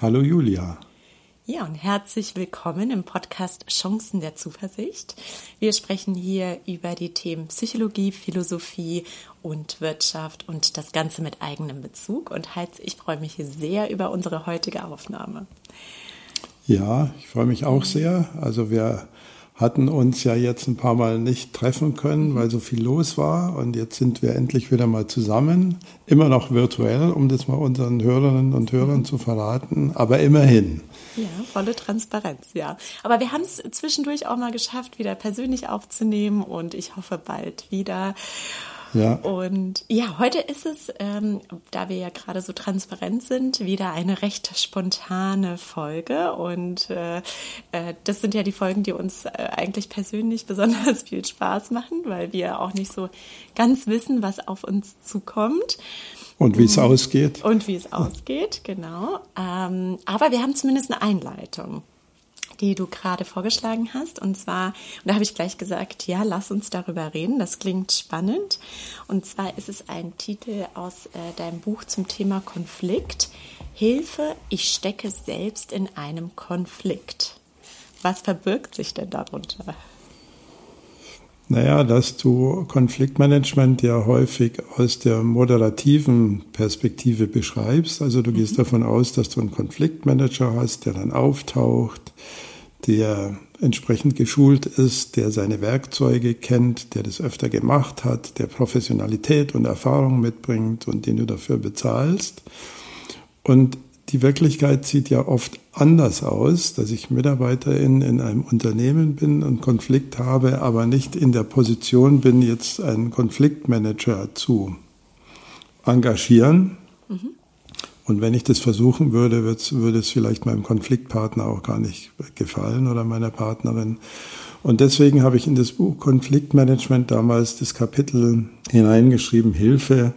Hallo Julia. Ja, und herzlich willkommen im Podcast Chancen der Zuversicht. Wir sprechen hier über die Themen Psychologie, Philosophie und Wirtschaft und das Ganze mit eigenem Bezug. Und Heinz, ich freue mich sehr über unsere heutige Aufnahme. Ja, ich freue mich auch sehr. Also wir hatten uns ja jetzt ein paar Mal nicht treffen können, weil so viel los war. Und jetzt sind wir endlich wieder mal zusammen. Immer noch virtuell, um das mal unseren Hörerinnen und Hörern zu verraten, aber immerhin. Ja, volle Transparenz, ja. Aber wir haben es zwischendurch auch mal geschafft, wieder persönlich aufzunehmen und ich hoffe bald wieder. Ja. Und ja, heute ist es, ähm, da wir ja gerade so transparent sind, wieder eine recht spontane Folge. Und äh, äh, das sind ja die Folgen, die uns äh, eigentlich persönlich besonders viel Spaß machen, weil wir auch nicht so ganz wissen, was auf uns zukommt. Und wie es ausgeht. Und wie es ausgeht, genau. Ähm, aber wir haben zumindest eine Einleitung die du gerade vorgeschlagen hast. Und zwar, und da habe ich gleich gesagt, ja, lass uns darüber reden. Das klingt spannend. Und zwar ist es ein Titel aus äh, deinem Buch zum Thema Konflikt. Hilfe, ich stecke selbst in einem Konflikt. Was verbirgt sich denn darunter? Naja, dass du Konfliktmanagement ja häufig aus der moderativen Perspektive beschreibst. Also du gehst mhm. davon aus, dass du einen Konfliktmanager hast, der dann auftaucht, der entsprechend geschult ist, der seine Werkzeuge kennt, der das öfter gemacht hat, der Professionalität und Erfahrung mitbringt und den du dafür bezahlst. Und die Wirklichkeit sieht ja oft anders aus, dass ich Mitarbeiterin in einem Unternehmen bin und Konflikt habe, aber nicht in der Position bin, jetzt einen Konfliktmanager zu engagieren. Mhm. Und wenn ich das versuchen würde, würde es vielleicht meinem Konfliktpartner auch gar nicht gefallen oder meiner Partnerin. Und deswegen habe ich in das Buch Konfliktmanagement damals das Kapitel hineingeschrieben, Hilfe,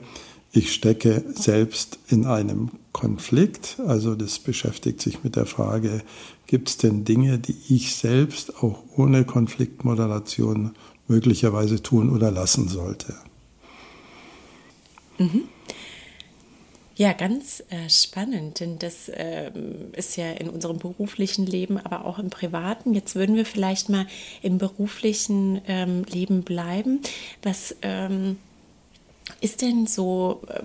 ich stecke selbst in einem Konflikt. Also das beschäftigt sich mit der Frage, gibt es denn Dinge, die ich selbst auch ohne Konfliktmoderation möglicherweise tun oder lassen sollte? Mhm. Ja, ganz äh, spannend, denn das äh, ist ja in unserem beruflichen Leben, aber auch im privaten. Jetzt würden wir vielleicht mal im beruflichen ähm, Leben bleiben. Was ähm, ist denn so äh,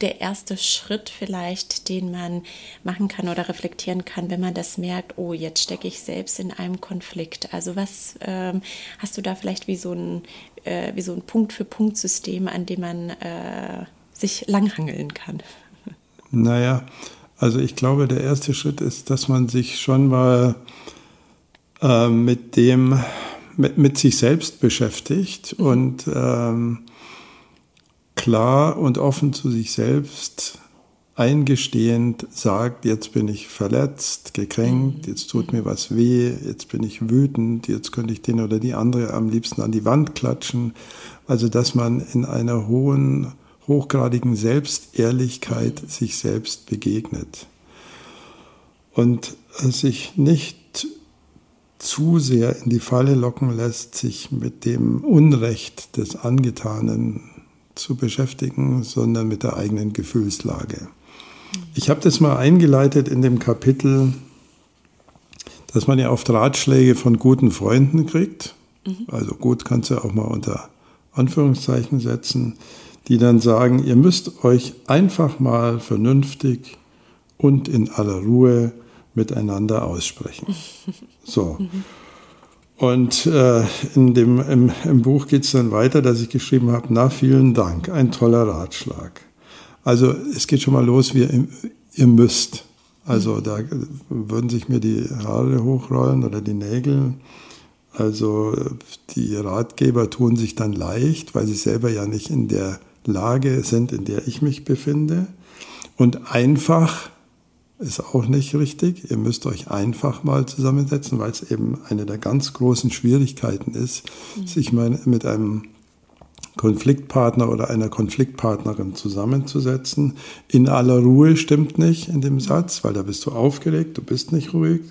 der erste Schritt vielleicht, den man machen kann oder reflektieren kann, wenn man das merkt, oh, jetzt stecke ich selbst in einem Konflikt? Also was ähm, hast du da vielleicht wie so ein, äh, wie so ein Punkt-für-Punkt-System, an dem man äh, sich langhangeln kann? Naja, also ich glaube, der erste Schritt ist, dass man sich schon mal äh, mit dem, mit, mit, sich selbst beschäftigt mhm. und ähm, klar und offen zu sich selbst eingestehend sagt, jetzt bin ich verletzt, gekränkt, mhm. jetzt tut mir was weh, jetzt bin ich wütend, jetzt könnte ich den oder die andere am liebsten an die Wand klatschen. Also dass man in einer hohen hochgradigen Selbstehrlichkeit sich selbst begegnet und sich nicht zu sehr in die Falle locken lässt, sich mit dem Unrecht des Angetanen zu beschäftigen, sondern mit der eigenen Gefühlslage. Ich habe das mal eingeleitet in dem Kapitel, dass man ja oft Ratschläge von guten Freunden kriegt. Mhm. Also gut kannst du auch mal unter Anführungszeichen setzen die dann sagen, ihr müsst euch einfach mal vernünftig und in aller Ruhe miteinander aussprechen. So. Und äh, in dem, im, im Buch geht es dann weiter, dass ich geschrieben habe, na vielen Dank, ein toller Ratschlag. Also es geht schon mal los, wie ihr müsst. Also da würden sich mir die Haare hochrollen oder die Nägel. Also die Ratgeber tun sich dann leicht, weil sie selber ja nicht in der Lage sind, in der ich mich befinde. Und einfach ist auch nicht richtig. Ihr müsst euch einfach mal zusammensetzen, weil es eben eine der ganz großen Schwierigkeiten ist, mhm. sich mal mit einem Konfliktpartner oder einer Konfliktpartnerin zusammenzusetzen. In aller Ruhe stimmt nicht in dem Satz, weil da bist du aufgeregt, du bist nicht ruhig.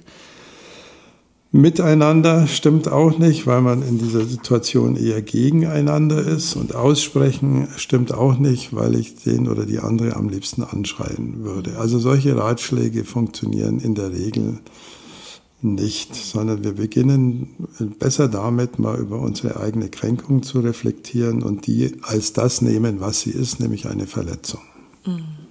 Miteinander stimmt auch nicht, weil man in dieser Situation eher gegeneinander ist. Und aussprechen stimmt auch nicht, weil ich den oder die andere am liebsten anschreien würde. Also solche Ratschläge funktionieren in der Regel nicht, sondern wir beginnen besser damit, mal über unsere eigene Kränkung zu reflektieren und die als das nehmen, was sie ist, nämlich eine Verletzung. Mhm.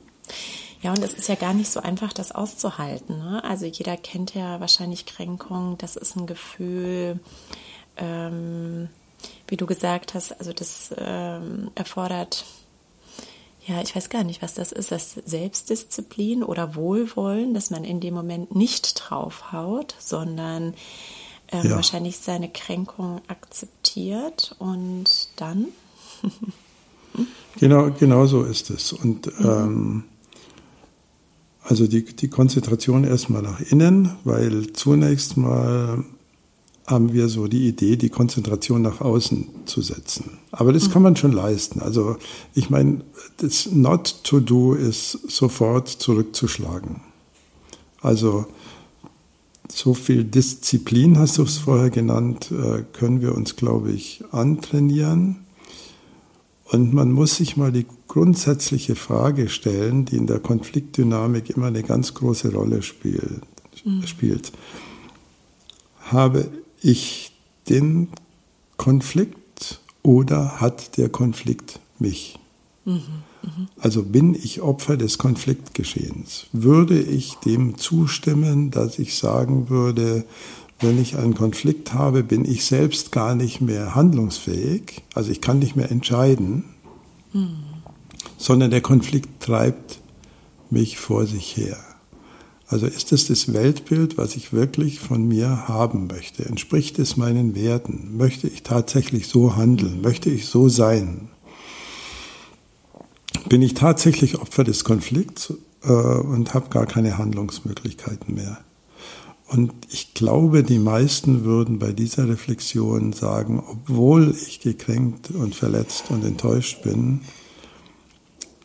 Ja, und es ist ja gar nicht so einfach, das auszuhalten. Ne? Also jeder kennt ja wahrscheinlich Kränkung. Das ist ein Gefühl, ähm, wie du gesagt hast, also das ähm, erfordert, ja, ich weiß gar nicht, was das ist, das Selbstdisziplin oder Wohlwollen, dass man in dem Moment nicht draufhaut, sondern ähm, ja. wahrscheinlich seine Kränkung akzeptiert und dann. genau, genau so ist es. Und mhm. ähm, also die, die Konzentration erstmal nach innen, weil zunächst mal haben wir so die Idee, die Konzentration nach außen zu setzen. Aber das kann man schon leisten. Also ich meine, das Not to do ist sofort zurückzuschlagen. Also so viel Disziplin, hast du es vorher genannt, äh, können wir uns, glaube ich, antrainieren. Und man muss sich mal die grundsätzliche Frage stellen, die in der Konfliktdynamik immer eine ganz große Rolle spielt. Mhm. spielt. Habe ich den Konflikt oder hat der Konflikt mich? Mhm. Mhm. Also bin ich Opfer des Konfliktgeschehens? Würde ich dem zustimmen, dass ich sagen würde, wenn ich einen Konflikt habe, bin ich selbst gar nicht mehr handlungsfähig, also ich kann nicht mehr entscheiden, hm. sondern der Konflikt treibt mich vor sich her. Also ist es das Weltbild, was ich wirklich von mir haben möchte? Entspricht es meinen Werten? Möchte ich tatsächlich so handeln? Möchte ich so sein? Bin ich tatsächlich Opfer des Konflikts äh, und habe gar keine Handlungsmöglichkeiten mehr? Und ich glaube, die meisten würden bei dieser Reflexion sagen, obwohl ich gekränkt und verletzt und enttäuscht bin,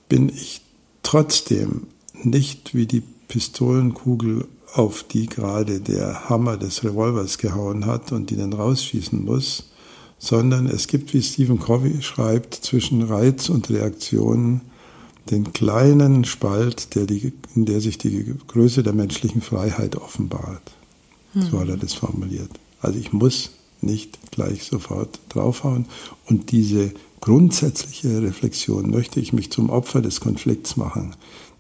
bin ich trotzdem nicht wie die Pistolenkugel, auf die gerade der Hammer des Revolvers gehauen hat und die dann rausschießen muss, sondern es gibt, wie Stephen Covey schreibt, zwischen Reiz und Reaktion den kleinen Spalt, der die, in der sich die Größe der menschlichen Freiheit offenbart. So hat er das formuliert. Also ich muss nicht gleich sofort draufhauen. Und diese grundsätzliche Reflexion, möchte ich mich zum Opfer des Konflikts machen,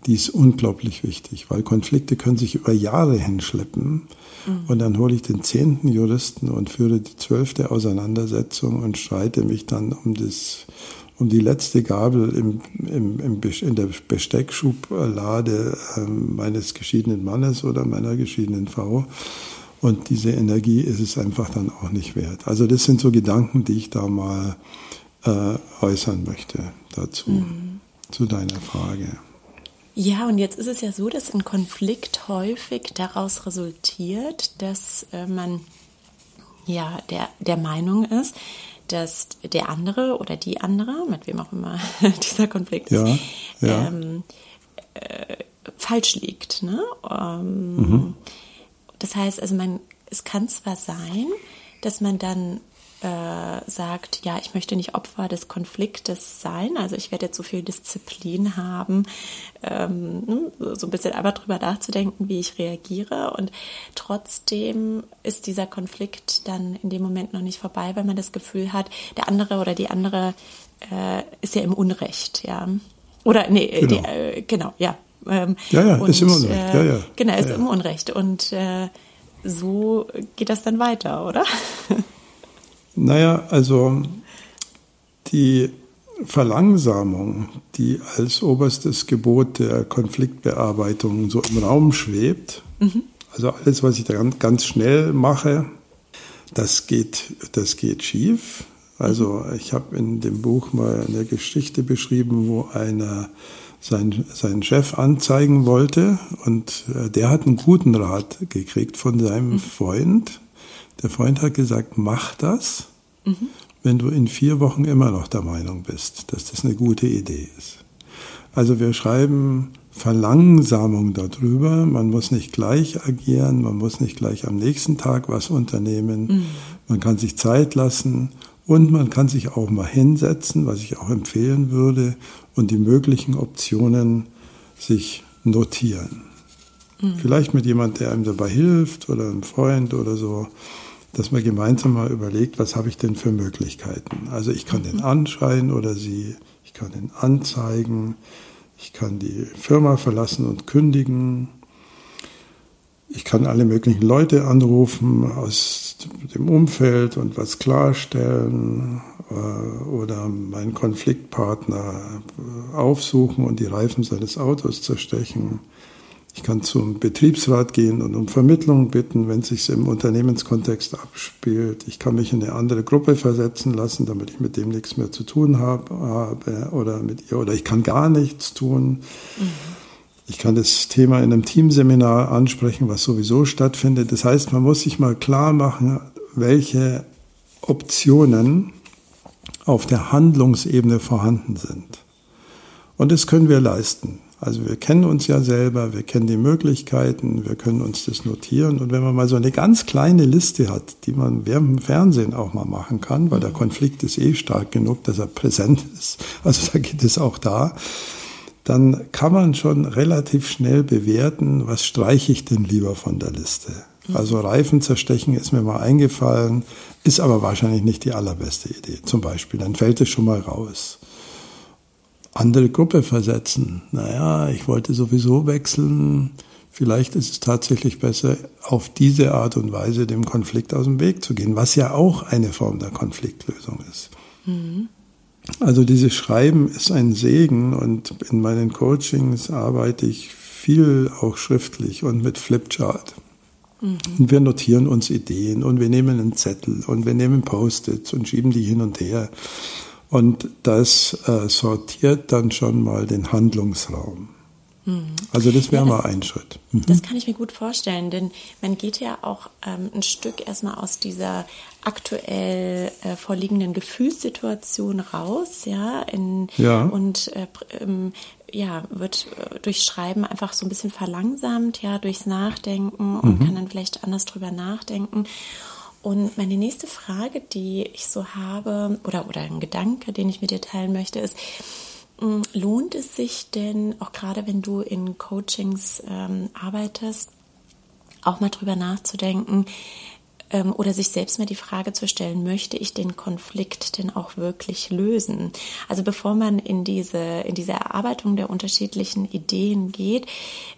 die ist unglaublich wichtig, weil Konflikte können sich über Jahre hinschleppen. Mhm. Und dann hole ich den zehnten Juristen und führe die zwölfte Auseinandersetzung und streite mich dann um das um die letzte Gabel im, im, im, in der Besteckschublade äh, meines geschiedenen Mannes oder meiner geschiedenen Frau. Und diese Energie ist es einfach dann auch nicht wert. Also das sind so Gedanken, die ich da mal äh, äußern möchte dazu, mhm. zu deiner Frage. Ja, und jetzt ist es ja so, dass ein Konflikt häufig daraus resultiert, dass äh, man ja der, der Meinung ist, dass der andere oder die andere, mit wem auch immer dieser Konflikt ja, ist, ja. Ähm, äh, falsch liegt. Ne? Ähm, mhm. Das heißt, also man, es kann zwar sein, dass man dann äh, sagt, ja, ich möchte nicht Opfer des Konfliktes sein, also ich werde jetzt so viel Disziplin haben, ähm, ne, so ein bisschen aber drüber nachzudenken, wie ich reagiere und trotzdem ist dieser Konflikt dann in dem Moment noch nicht vorbei, weil man das Gefühl hat, der andere oder die andere äh, ist ja im Unrecht, ja. Oder nee, genau, die, äh, genau ja, ähm, ja, ja, und, ist im Unrecht. Äh, ja, ja. Genau, ist ja, ja. im Unrecht. Und äh, so geht das dann weiter, oder? Naja, also die Verlangsamung, die als oberstes Gebot der Konfliktbearbeitung so im Raum schwebt, mhm. also alles, was ich da ganz schnell mache, das geht, das geht schief. Also ich habe in dem Buch mal eine Geschichte beschrieben, wo einer sein, seinen Chef anzeigen wollte und äh, der hat einen guten Rat gekriegt von seinem mhm. Freund. Der Freund hat gesagt, mach das, mhm. wenn du in vier Wochen immer noch der Meinung bist, dass das eine gute Idee ist. Also wir schreiben Verlangsamung darüber. Man muss nicht gleich agieren, man muss nicht gleich am nächsten Tag was unternehmen. Mhm. Man kann sich Zeit lassen und man kann sich auch mal hinsetzen, was ich auch empfehlen würde, und die möglichen Optionen sich notieren. Mhm. Vielleicht mit jemand, der einem dabei hilft oder einem Freund oder so, dass man gemeinsam mal überlegt, was habe ich denn für Möglichkeiten. Also ich kann den anschreien oder sie, ich kann den anzeigen, ich kann die Firma verlassen und kündigen, ich kann alle möglichen Leute anrufen aus dem Umfeld und was klarstellen äh, oder meinen Konfliktpartner aufsuchen und die Reifen seines Autos zerstechen. Ich kann zum Betriebsrat gehen und um Vermittlung bitten, wenn es sich im Unternehmenskontext abspielt. Ich kann mich in eine andere Gruppe versetzen lassen, damit ich mit dem nichts mehr zu tun habe, oder mit ihr oder ich kann gar nichts tun. Mhm. Ich kann das Thema in einem Teamseminar ansprechen, was sowieso stattfindet. Das heißt, man muss sich mal klar machen, welche Optionen auf der Handlungsebene vorhanden sind. Und das können wir leisten. Also wir kennen uns ja selber, wir kennen die Möglichkeiten, wir können uns das notieren. Und wenn man mal so eine ganz kleine Liste hat, die man während dem Fernsehen auch mal machen kann, weil der Konflikt ist eh stark genug, dass er präsent ist, also da geht es auch da, dann kann man schon relativ schnell bewerten, was streiche ich denn lieber von der Liste. Also Reifen zerstechen ist mir mal eingefallen, ist aber wahrscheinlich nicht die allerbeste Idee. Zum Beispiel, dann fällt es schon mal raus. Andere Gruppe versetzen. Naja, ich wollte sowieso wechseln. Vielleicht ist es tatsächlich besser, auf diese Art und Weise dem Konflikt aus dem Weg zu gehen, was ja auch eine Form der Konfliktlösung ist. Mhm. Also dieses Schreiben ist ein Segen und in meinen Coachings arbeite ich viel auch schriftlich und mit Flipchart. Mhm. Und wir notieren uns Ideen und wir nehmen einen Zettel und wir nehmen Post-its und schieben die hin und her. Und das äh, sortiert dann schon mal den Handlungsraum. Mhm. Also das wäre ja, mal ein Schritt. Mhm. Das kann ich mir gut vorstellen, denn man geht ja auch ähm, ein Stück erstmal aus dieser aktuell äh, vorliegenden Gefühlssituation raus, ja, in, ja. und äh, ähm, ja, wird äh, durch Schreiben einfach so ein bisschen verlangsamt, ja, durchs Nachdenken und mhm. kann dann vielleicht anders drüber nachdenken. Und meine nächste Frage, die ich so habe, oder, oder ein Gedanke, den ich mit dir teilen möchte, ist, hm, lohnt es sich denn, auch gerade wenn du in Coachings ähm, arbeitest, auch mal drüber nachzudenken ähm, oder sich selbst mal die Frage zu stellen, möchte ich den Konflikt denn auch wirklich lösen? Also bevor man in diese, in diese Erarbeitung der unterschiedlichen Ideen geht,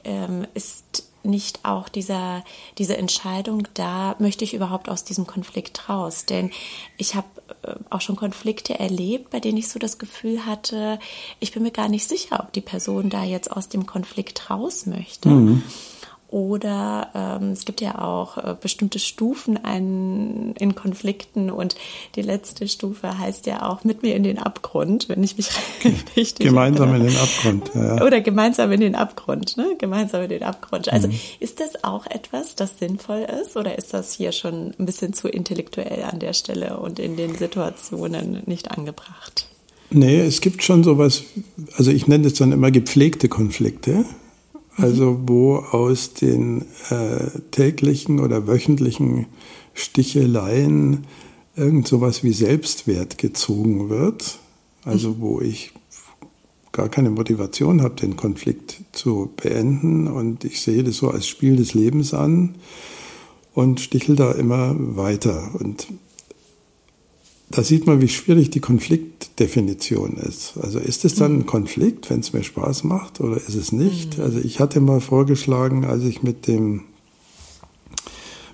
ähm, ist nicht auch dieser, diese Entscheidung da, möchte ich überhaupt aus diesem Konflikt raus? Denn ich habe äh, auch schon Konflikte erlebt, bei denen ich so das Gefühl hatte, ich bin mir gar nicht sicher, ob die Person da jetzt aus dem Konflikt raus möchte. Mhm. Oder ähm, es gibt ja auch äh, bestimmte Stufen ein, in Konflikten und die letzte Stufe heißt ja auch mit mir in den Abgrund, wenn ich mich richtig Gemeinsam erinnere. in den Abgrund. Ja. Oder gemeinsam in den Abgrund, ne? Gemeinsam in den Abgrund. Also mhm. ist das auch etwas, das sinnvoll ist oder ist das hier schon ein bisschen zu intellektuell an der Stelle und in den Situationen nicht angebracht? Nee, es gibt schon sowas, also ich nenne es dann immer gepflegte Konflikte. Also wo aus den äh, täglichen oder wöchentlichen Sticheleien irgend sowas wie Selbstwert gezogen wird. Also wo ich gar keine Motivation habe, den Konflikt zu beenden und ich sehe das so als Spiel des Lebens an und stichel da immer weiter. Und da sieht man, wie schwierig die Konfliktdefinition ist. Also ist es dann ein Konflikt, wenn es mir Spaß macht oder ist es nicht? Mhm. Also ich hatte mal vorgeschlagen, als ich mit dem,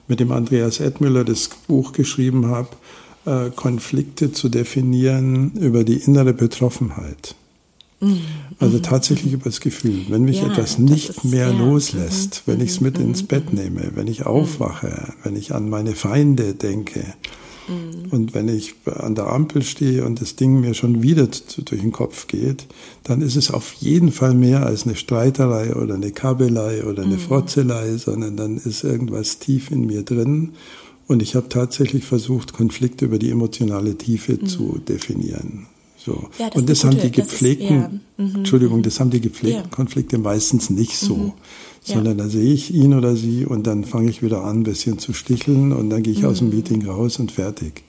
mit dem Andreas Edmüller das Buch geschrieben habe, äh, Konflikte zu definieren über die innere Betroffenheit. Mhm. Also mhm. tatsächlich über das Gefühl. Wenn mich ja, etwas nicht ist, mehr ja. loslässt, wenn ich es mit ins Bett nehme, wenn ich aufwache, wenn ich an meine Feinde denke, Mhm. Und wenn ich an der Ampel stehe und das Ding mir schon wieder durch den Kopf geht, dann ist es auf jeden Fall mehr als eine Streiterei oder eine Kabelei oder eine mhm. Frotzelei, sondern dann ist irgendwas tief in mir drin. Und ich habe tatsächlich versucht, Konflikte über die emotionale Tiefe mhm. zu definieren. So. Ja, das und das haben die gepflegten, das ist, ja. mhm. Entschuldigung, das haben die gepflegten. Konflikte meistens nicht so. Mhm. Sondern da sehe ich ihn oder sie und dann fange ich wieder an, ein bisschen zu sticheln und dann gehe ich aus dem mhm. Meeting raus und fertig.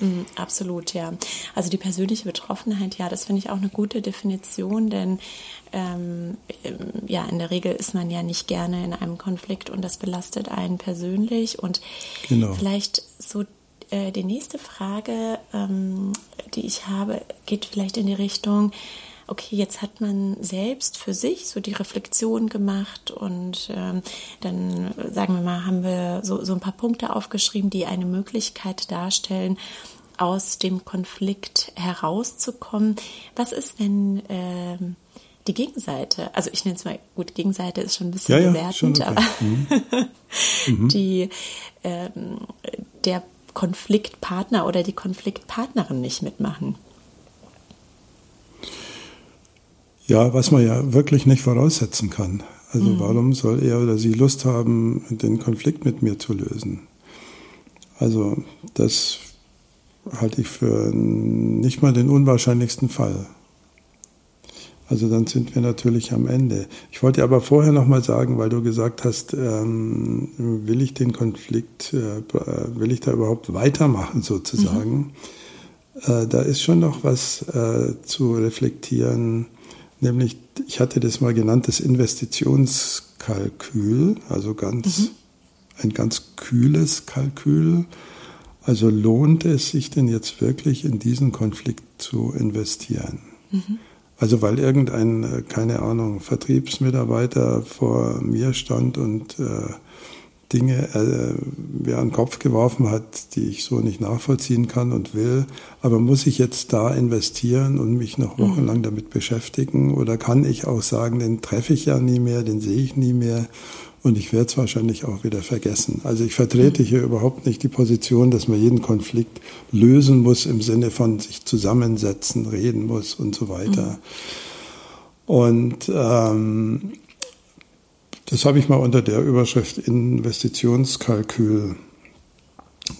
Mhm, absolut, ja. Also die persönliche Betroffenheit, ja, das finde ich auch eine gute Definition, denn ähm, ja, in der Regel ist man ja nicht gerne in einem Konflikt und das belastet einen persönlich. Und genau. vielleicht so äh, die nächste Frage, ähm, die ich habe, geht vielleicht in die Richtung, okay, jetzt hat man selbst für sich so die Reflexion gemacht und ähm, dann, sagen wir mal, haben wir so, so ein paar Punkte aufgeschrieben, die eine Möglichkeit darstellen, aus dem Konflikt herauszukommen. Was ist, wenn ähm, die Gegenseite, also ich nenne es mal, gut, Gegenseite ist schon ein bisschen ja, bewertend, ja, okay. aber mhm. mhm. die, ähm, der Konfliktpartner oder die Konfliktpartnerin nicht mitmachen? Ja, was man ja wirklich nicht voraussetzen kann. Also mhm. warum soll er oder sie Lust haben, den Konflikt mit mir zu lösen? Also das halte ich für nicht mal den unwahrscheinlichsten Fall. Also dann sind wir natürlich am Ende. Ich wollte aber vorher noch mal sagen, weil du gesagt hast, ähm, will ich den Konflikt, äh, will ich da überhaupt weitermachen sozusagen? Mhm. Äh, da ist schon noch was äh, zu reflektieren, nämlich ich hatte das mal genannt, das Investitionskalkül, also ganz mhm. ein ganz kühles Kalkül. Also lohnt es sich denn jetzt wirklich in diesen Konflikt zu investieren? Mhm. Also weil irgendein, äh, keine Ahnung, Vertriebsmitarbeiter vor mir stand und äh, Dinge äh, mir an den Kopf geworfen hat, die ich so nicht nachvollziehen kann und will. Aber muss ich jetzt da investieren und mich noch mhm. wochenlang damit beschäftigen? Oder kann ich auch sagen, den treffe ich ja nie mehr, den sehe ich nie mehr und ich werde es wahrscheinlich auch wieder vergessen. Also ich vertrete hier überhaupt nicht die Position, dass man jeden Konflikt lösen muss im Sinne von sich zusammensetzen, reden muss und so weiter. Und ähm, das habe ich mal unter der Überschrift Investitionskalkül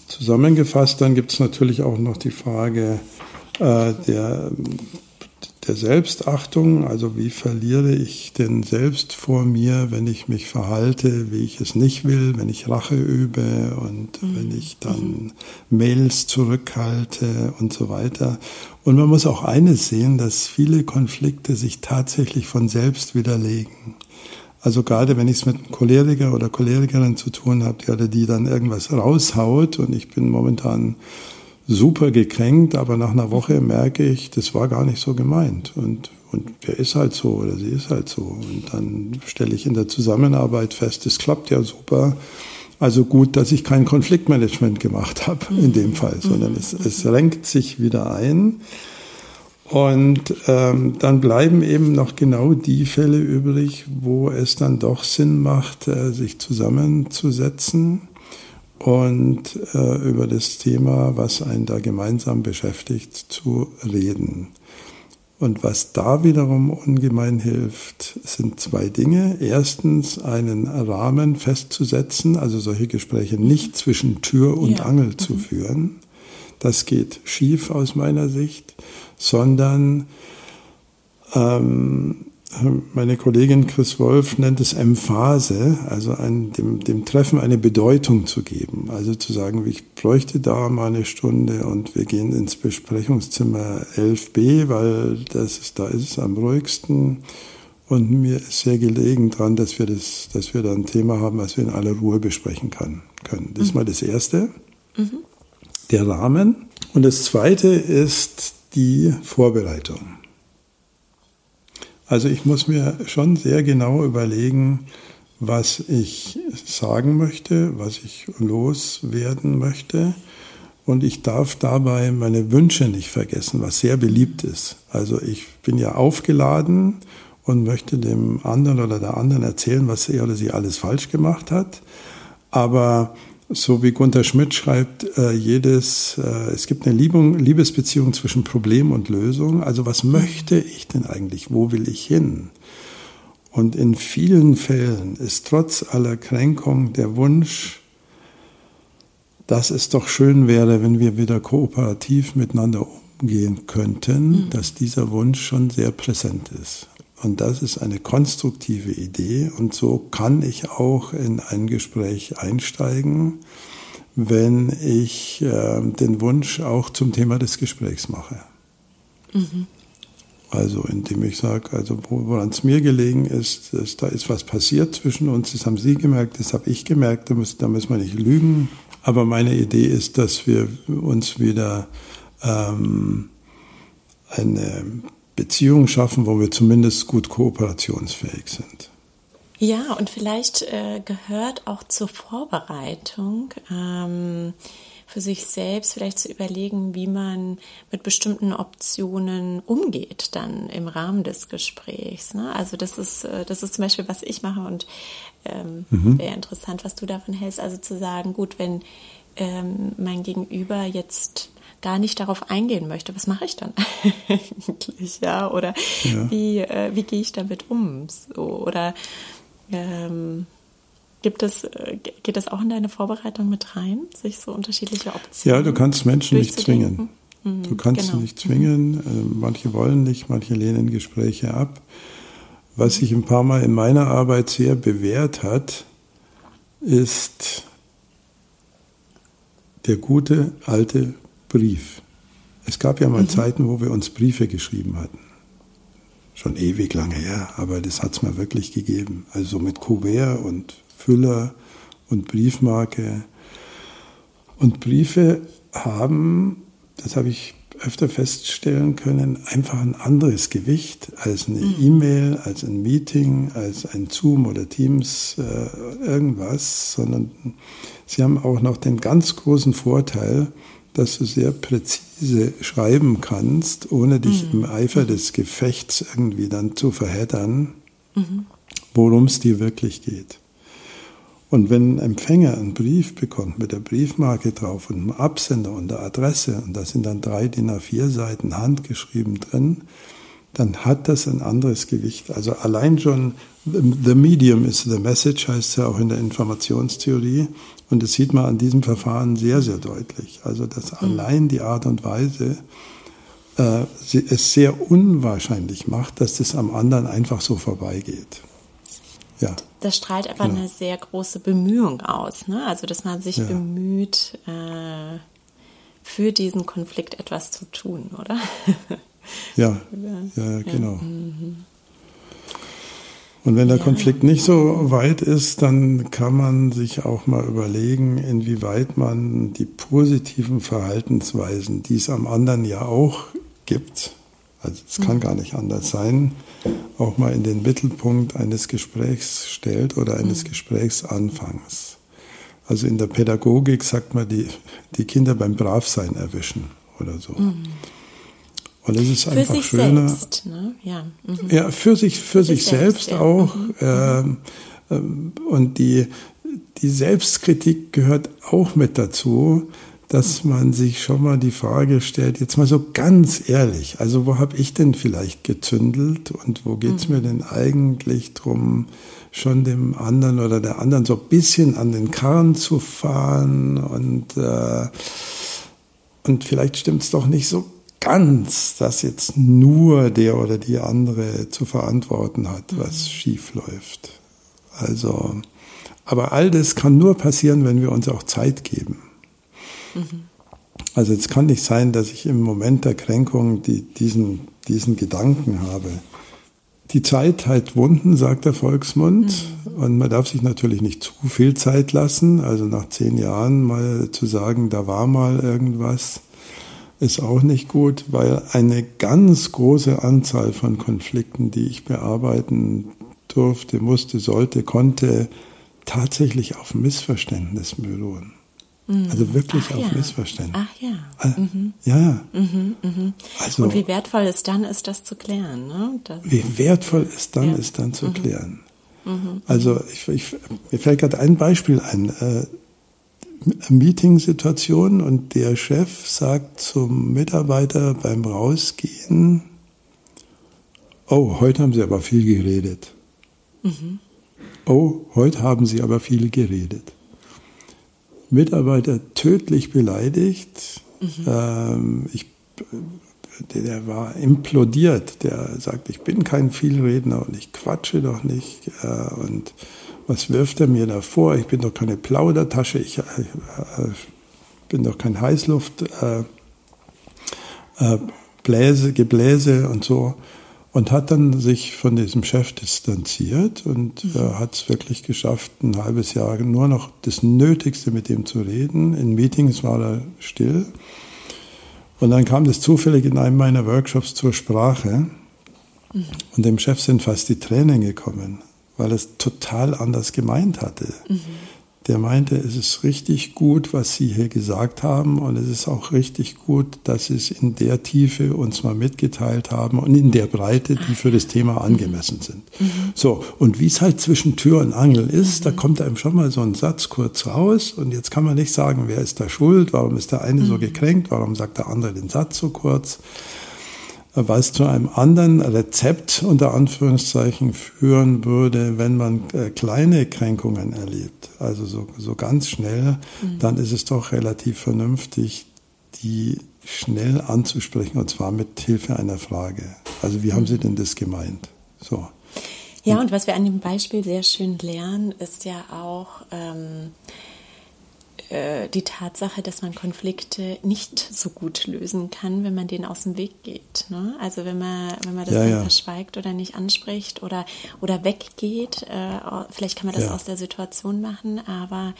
zusammengefasst. Dann gibt es natürlich auch noch die Frage äh, der der Selbstachtung, also wie verliere ich denn selbst vor mir, wenn ich mich verhalte, wie ich es nicht will, wenn ich Rache übe und mhm. wenn ich dann Mails zurückhalte und so weiter. Und man muss auch eines sehen, dass viele Konflikte sich tatsächlich von selbst widerlegen. Also gerade wenn ich es mit einem Choleriker oder Cholerikerin zu tun habe, die, oder die dann irgendwas raushaut und ich bin momentan super gekränkt, aber nach einer Woche merke ich, das war gar nicht so gemeint. Und, und der ist halt so oder sie ist halt so. Und dann stelle ich in der Zusammenarbeit fest, es klappt ja super. Also gut, dass ich kein Konfliktmanagement gemacht habe in dem Fall, sondern es, es renkt sich wieder ein. Und ähm, dann bleiben eben noch genau die Fälle übrig, wo es dann doch Sinn macht, äh, sich zusammenzusetzen und äh, über das Thema, was einen da gemeinsam beschäftigt, zu reden. Und was da wiederum ungemein hilft, sind zwei Dinge. Erstens, einen Rahmen festzusetzen, also solche Gespräche nicht zwischen Tür und ja. Angel mhm. zu führen. Das geht schief aus meiner Sicht, sondern ähm, meine Kollegin Chris Wolf nennt es Emphase, also ein, dem, dem Treffen eine Bedeutung zu geben. Also zu sagen, ich bräuchte da mal eine Stunde und wir gehen ins Besprechungszimmer 11b, weil das ist, da ist es am ruhigsten. Und mir ist sehr gelegen dran, dass wir, das, dass wir da ein Thema haben, was wir in aller Ruhe besprechen kann, können. Das ist mal das Erste, mhm. der Rahmen. Und das Zweite ist die Vorbereitung. Also ich muss mir schon sehr genau überlegen, was ich sagen möchte, was ich loswerden möchte. Und ich darf dabei meine Wünsche nicht vergessen, was sehr beliebt ist. Also ich bin ja aufgeladen und möchte dem anderen oder der anderen erzählen, was er oder sie alles falsch gemacht hat. Aber so wie Gunther Schmidt schreibt, äh, jedes, äh, es gibt eine Liebung, Liebesbeziehung zwischen Problem und Lösung. Also was möchte ich denn eigentlich? Wo will ich hin? Und in vielen Fällen ist trotz aller Kränkung der Wunsch, dass es doch schön wäre, wenn wir wieder kooperativ miteinander umgehen könnten, mhm. dass dieser Wunsch schon sehr präsent ist. Und das ist eine konstruktive Idee und so kann ich auch in ein Gespräch einsteigen, wenn ich äh, den Wunsch auch zum Thema des Gesprächs mache. Mhm. Also indem ich sage, also woran es mir gelegen ist, dass da ist was passiert zwischen uns, das haben Sie gemerkt, das habe ich gemerkt, da müssen, da müssen wir nicht lügen. Aber meine Idee ist, dass wir uns wieder ähm, eine Beziehung schaffen, wo wir zumindest gut kooperationsfähig sind. Ja, und vielleicht äh, gehört auch zur Vorbereitung ähm, für sich selbst vielleicht zu überlegen, wie man mit bestimmten Optionen umgeht dann im Rahmen des Gesprächs. Ne? Also das ist, äh, das ist zum Beispiel, was ich mache und ähm, mhm. wäre interessant, was du davon hältst. Also zu sagen, gut, wenn ähm, mein Gegenüber jetzt gar nicht darauf eingehen möchte, was mache ich dann eigentlich, ja? Oder ja. wie, äh, wie gehe ich damit um? So, oder ähm, Gibt es, äh, geht das auch in deine Vorbereitung mit rein, sich so unterschiedliche Optionen? Ja, du kannst Menschen nicht zwingen. Mhm, du kannst genau. sie nicht zwingen. Mhm. Manche wollen nicht, manche lehnen Gespräche ab. Was sich ein paar Mal in meiner Arbeit sehr bewährt hat, ist der gute alte Brief. Es gab ja mal mhm. Zeiten, wo wir uns Briefe geschrieben hatten. Schon ewig lange her, aber das hat es mal wirklich gegeben. Also mit Kuvert und Füller und Briefmarke. Und Briefe haben, das habe ich öfter feststellen können, einfach ein anderes Gewicht als eine mhm. E-Mail, als ein Meeting, als ein Zoom oder Teams, äh, irgendwas, sondern sie haben auch noch den ganz großen Vorteil, dass du sehr präzise schreiben kannst, ohne dich mhm. im Eifer des Gefechts irgendwie dann zu verheddern, mhm. worum es dir wirklich geht. Und wenn ein Empfänger einen Brief bekommt mit der Briefmarke drauf und einem Absender und der Adresse, und da sind dann drei DIN A4 Seiten handgeschrieben drin, dann hat das ein anderes Gewicht. Also allein schon The Medium is the Message heißt es ja auch in der Informationstheorie. Und das sieht man an diesem Verfahren sehr, sehr deutlich. Also dass mhm. allein die Art und Weise äh, es sehr unwahrscheinlich macht, dass das am anderen einfach so vorbeigeht. Ja. Das strahlt aber genau. eine sehr große Bemühung aus. Ne? Also, dass man sich ja. bemüht, äh, für diesen Konflikt etwas zu tun, oder? ja, ja, genau. Mhm. Und wenn der ja. Konflikt nicht so weit ist, dann kann man sich auch mal überlegen, inwieweit man die positiven Verhaltensweisen, die es am anderen ja auch gibt, also es kann mhm. gar nicht anders sein, auch mal in den Mittelpunkt eines Gesprächs stellt oder eines mhm. Gesprächsanfangs. Also in der Pädagogik sagt man, die, die Kinder beim Bravsein erwischen oder so. Mhm. Und es ist für einfach sich schöner. Selbst, ne? ja. Mhm. ja, für sich, für sich, sich selbst, selbst, auch. Ja. Mhm. Äh, äh, und die, die Selbstkritik gehört auch mit dazu dass man sich schon mal die Frage stellt, jetzt mal so ganz ehrlich, also wo habe ich denn vielleicht gezündelt und wo geht es mhm. mir denn eigentlich drum, schon dem anderen oder der anderen so ein bisschen an den Karren zu fahren und, äh, und vielleicht stimmt es doch nicht so ganz, dass jetzt nur der oder die andere zu verantworten hat, was mhm. schief läuft. Also, aber all das kann nur passieren, wenn wir uns auch Zeit geben. Also es kann nicht sein, dass ich im Moment der Kränkung die, diesen, diesen Gedanken habe. Die Zeit heilt Wunden, sagt der Volksmund. Mhm. Und man darf sich natürlich nicht zu viel Zeit lassen. Also nach zehn Jahren mal zu sagen, da war mal irgendwas, ist auch nicht gut, weil eine ganz große Anzahl von Konflikten, die ich bearbeiten durfte, musste, sollte, konnte, tatsächlich auf Missverständnis beruhen. Mhm. Also wirklich Ach, auf ja. Missverständnis. Ach ja. Ah, mhm. Ja. Mhm, mhm, also, Und wie wertvoll es dann ist, das zu klären. Ne? Das, wie wertvoll es dann ja. ist, dann zu mhm. klären. Also ich, ich, mir fällt gerade ein Beispiel ein. Meeting-Situation und der Chef sagt zum Mitarbeiter beim Rausgehen, oh, heute haben Sie aber viel geredet. Oh, heute haben Sie aber viel geredet. Mitarbeiter tödlich beleidigt. Mhm. Ähm, ich der war implodiert. Der sagt, ich bin kein Vielredner und ich quatsche doch nicht. Äh, und was wirft er mir da vor? Ich bin doch keine Plaudertasche, ich äh, bin doch kein Heißluft. Äh, Bläse, Gebläse und so und hat dann sich von diesem Chef distanziert und äh, hat es wirklich geschafft, ein halbes Jahr nur noch das Nötigste mit ihm zu reden. In Meetings war er still. Und dann kam das zufällig in einem meiner Workshops zur Sprache. Mhm. Und dem Chef sind fast die Tränen gekommen, weil er es total anders gemeint hatte. Mhm der meinte, es ist richtig gut, was Sie hier gesagt haben und es ist auch richtig gut, dass Sie es in der Tiefe uns mal mitgeteilt haben und in der Breite, die für das Thema angemessen sind. Mhm. So, und wie es halt zwischen Tür und Angel ist, mhm. da kommt einem schon mal so ein Satz kurz raus und jetzt kann man nicht sagen, wer ist da schuld, warum ist der eine so gekränkt, warum sagt der andere den Satz so kurz was zu einem anderen Rezept unter Anführungszeichen führen würde, wenn man äh, kleine Kränkungen erlebt, also so, so ganz schnell, mhm. dann ist es doch relativ vernünftig, die schnell anzusprechen und zwar mit Hilfe einer Frage. Also wie haben Sie denn das gemeint? So. Ja, und was wir an dem Beispiel sehr schön lernen, ist ja auch, ähm, äh, die Tatsache, dass man Konflikte nicht so gut lösen kann, wenn man denen aus dem Weg geht. Ne? Also wenn man, wenn man das ja, ja. verschweigt oder nicht anspricht oder, oder weggeht, äh, vielleicht kann man das ja. aus der Situation machen, aber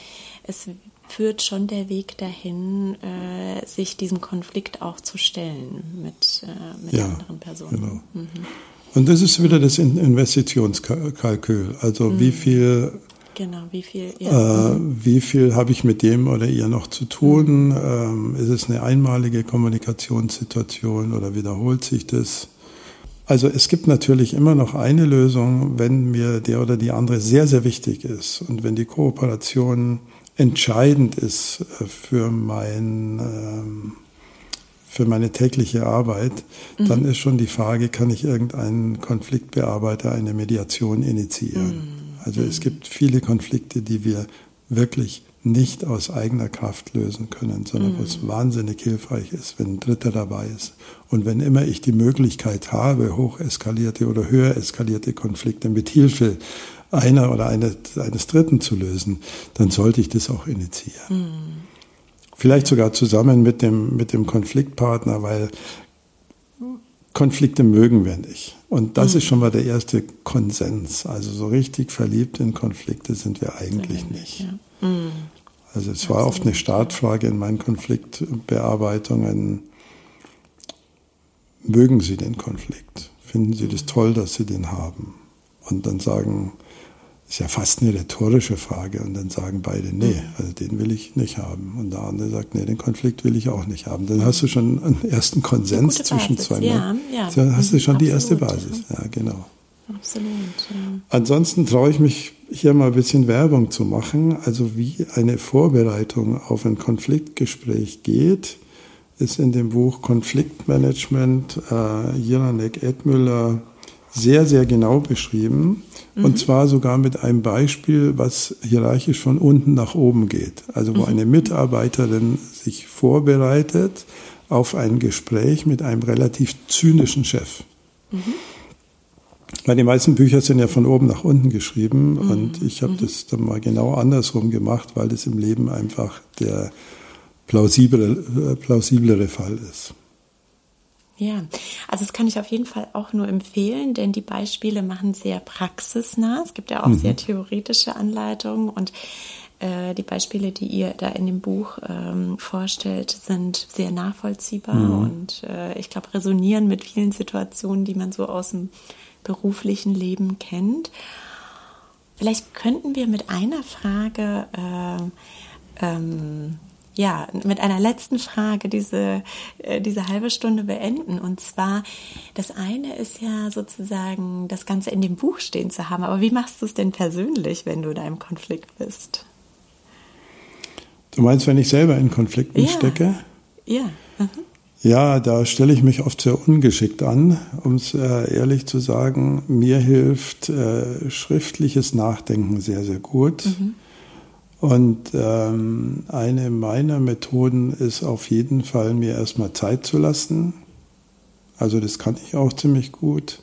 es führt schon der Weg dahin, äh, sich diesem Konflikt auch zu stellen mit, äh, mit anderen Personen. Genau. Mhm. Und das ist wieder das Investitionskalkül. Also mhm. wie viel Genau, wie viel? Ja. Äh, wie viel habe ich mit dem oder ihr noch zu tun? Ähm, ist es eine einmalige Kommunikationssituation oder wiederholt sich das? Also es gibt natürlich immer noch eine Lösung, wenn mir der oder die andere sehr, sehr wichtig ist und wenn die Kooperation entscheidend ist äh, für mein ähm, für meine tägliche Arbeit, mhm. dann ist schon die Frage, kann ich irgendeinen Konfliktbearbeiter, eine Mediation initiieren? Mhm. Also es gibt viele Konflikte, die wir wirklich nicht aus eigener Kraft lösen können, sondern mhm. wo es wahnsinnig hilfreich ist, wenn ein Dritter dabei ist. Und wenn immer ich die Möglichkeit habe, hocheskalierte oder höher eskalierte Konflikte mit Hilfe einer oder eines, eines Dritten zu lösen, dann sollte ich das auch initiieren. Mhm. Vielleicht sogar zusammen mit dem, mit dem Konfliktpartner, weil Konflikte mögen wir nicht. Und das mhm. ist schon mal der erste Konsens. Also so richtig verliebt in Konflikte sind wir eigentlich nicht. Ja. Mhm. Also es war oft eine Startfrage in meinen Konfliktbearbeitungen. Mögen Sie den Konflikt? Finden Sie das mhm. toll, dass Sie den haben? Und dann sagen ist ja fast eine rhetorische Frage. Und dann sagen beide, nee, mhm. also den will ich nicht haben. Und der andere sagt, nee, den Konflikt will ich auch nicht haben. Dann hast du schon einen ersten Konsens zwischen zwei ja, ja. Dann hast du schon Absolut, die erste Basis. Ja, genau. Absolut. Ja. Ansonsten traue ich mich hier mal ein bisschen Werbung zu machen. Also wie eine Vorbereitung auf ein Konfliktgespräch geht, ist in dem Buch Konfliktmanagement äh, Jiranek Edmüller sehr, sehr genau beschrieben. Mhm. Und zwar sogar mit einem Beispiel, was hierarchisch von unten nach oben geht. Also wo mhm. eine Mitarbeiterin sich vorbereitet auf ein Gespräch mit einem relativ zynischen Chef. Mhm. Weil die meisten Bücher sind ja von oben nach unten geschrieben mhm. und ich habe mhm. das dann mal genau andersrum gemacht, weil das im Leben einfach der plausiblere, plausiblere Fall ist. Ja, also das kann ich auf jeden Fall auch nur empfehlen, denn die Beispiele machen sehr praxisnah. Es gibt ja auch mhm. sehr theoretische Anleitungen und äh, die Beispiele, die ihr da in dem Buch ähm, vorstellt, sind sehr nachvollziehbar mhm. und äh, ich glaube resonieren mit vielen Situationen, die man so aus dem beruflichen Leben kennt. Vielleicht könnten wir mit einer Frage äh, ähm, ja, mit einer letzten Frage diese, äh, diese halbe Stunde beenden. Und zwar, das eine ist ja sozusagen, das Ganze in dem Buch stehen zu haben. Aber wie machst du es denn persönlich, wenn du in einem Konflikt bist? Du meinst, wenn ich selber in Konflikten ja. stecke? Ja. Mhm. Ja, da stelle ich mich oft sehr ungeschickt an, um es äh, ehrlich zu sagen. Mir hilft äh, schriftliches Nachdenken sehr, sehr gut. Mhm Und ähm, eine meiner Methoden ist auf jeden Fall, mir erstmal Zeit zu lassen. Also das kann ich auch ziemlich gut.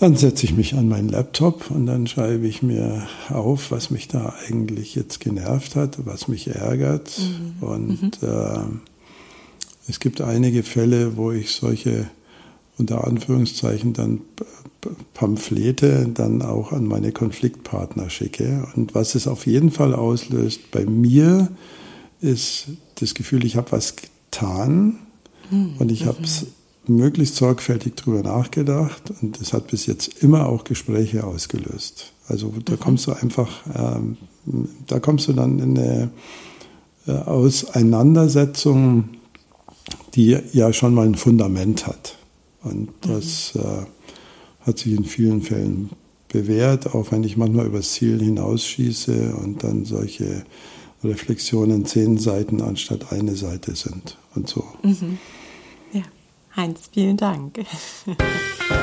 Dann setze ich mich an meinen Laptop und dann schreibe ich mir auf, was mich da eigentlich jetzt genervt hat, was mich ärgert. Mhm. Und mhm. Äh, es gibt einige Fälle, wo ich solche unter Anführungszeichen dann Pamphlete dann auch an meine Konfliktpartner schicke. Und was es auf jeden Fall auslöst bei mir, ist das Gefühl, ich habe was getan mhm. und ich habe es möglichst sorgfältig drüber nachgedacht und es hat bis jetzt immer auch Gespräche ausgelöst. Also da mhm. kommst du einfach, ähm, da kommst du dann in eine äh, Auseinandersetzung, die ja schon mal ein Fundament hat. Und das äh, hat sich in vielen Fällen bewährt, auch wenn ich manchmal übers Ziel hinausschieße und dann solche Reflexionen zehn Seiten anstatt eine Seite sind und so. Mhm. Ja, Heinz, vielen Dank.